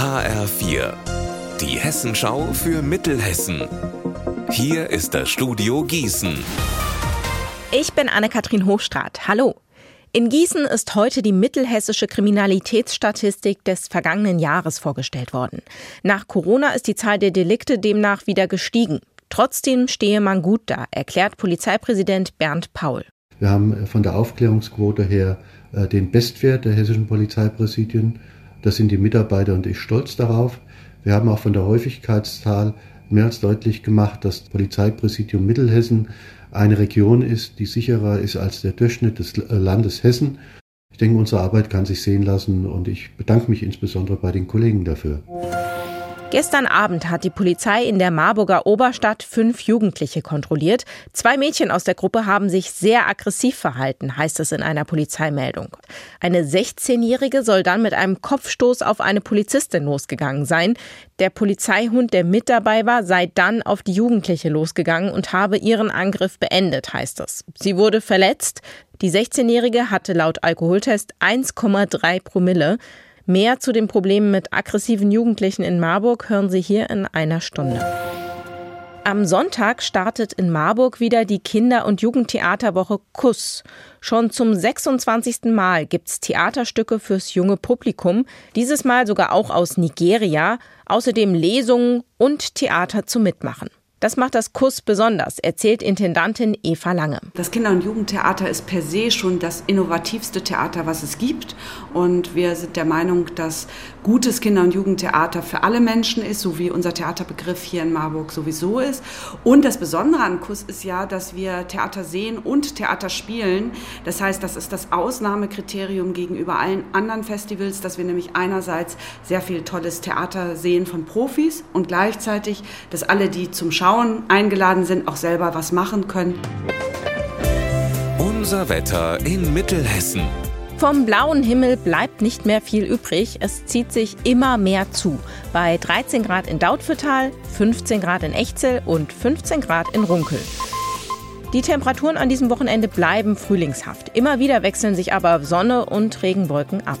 HR4, die Hessenschau für Mittelhessen. Hier ist das Studio Gießen. Ich bin Anne-Kathrin Hochstrat. Hallo. In Gießen ist heute die mittelhessische Kriminalitätsstatistik des vergangenen Jahres vorgestellt worden. Nach Corona ist die Zahl der Delikte demnach wieder gestiegen. Trotzdem stehe man gut da, erklärt Polizeipräsident Bernd Paul. Wir haben von der Aufklärungsquote her äh, den Bestwert der hessischen Polizeipräsidien. Das sind die Mitarbeiter und ich stolz darauf. Wir haben auch von der Häufigkeitszahl mehr als deutlich gemacht, dass das Polizeipräsidium Mittelhessen eine Region ist, die sicherer ist als der Durchschnitt des Landes Hessen. Ich denke, unsere Arbeit kann sich sehen lassen und ich bedanke mich insbesondere bei den Kollegen dafür. Gestern Abend hat die Polizei in der Marburger Oberstadt fünf Jugendliche kontrolliert. Zwei Mädchen aus der Gruppe haben sich sehr aggressiv verhalten, heißt es in einer Polizeimeldung. Eine 16-Jährige soll dann mit einem Kopfstoß auf eine Polizistin losgegangen sein. Der Polizeihund, der mit dabei war, sei dann auf die Jugendliche losgegangen und habe ihren Angriff beendet, heißt es. Sie wurde verletzt. Die 16-Jährige hatte laut Alkoholtest 1,3 Promille. Mehr zu den Problemen mit aggressiven Jugendlichen in Marburg hören Sie hier in einer Stunde. Am Sonntag startet in Marburg wieder die Kinder- und Jugendtheaterwoche Kuss. Schon zum 26. Mal gibt's Theaterstücke fürs junge Publikum, dieses Mal sogar auch aus Nigeria, außerdem Lesungen und Theater zum Mitmachen. Das macht das Kuss besonders, erzählt Intendantin Eva Lange. Das Kinder- und Jugendtheater ist per se schon das innovativste Theater, was es gibt. Und wir sind der Meinung, dass gutes Kinder- und Jugendtheater für alle Menschen ist, so wie unser Theaterbegriff hier in Marburg sowieso ist. Und das Besondere an Kuss ist ja, dass wir Theater sehen und Theater spielen. Das heißt, das ist das Ausnahmekriterium gegenüber allen anderen Festivals, dass wir nämlich einerseits sehr viel tolles Theater sehen von Profis und gleichzeitig, dass alle, die zum Schauen Frauen eingeladen sind, auch selber was machen können. Unser Wetter in Mittelhessen. Vom blauen Himmel bleibt nicht mehr viel übrig. Es zieht sich immer mehr zu. Bei 13 Grad in Dautphetal, 15 Grad in Echzel und 15 Grad in Runkel. Die Temperaturen an diesem Wochenende bleiben frühlingshaft. Immer wieder wechseln sich aber Sonne und Regenwolken ab.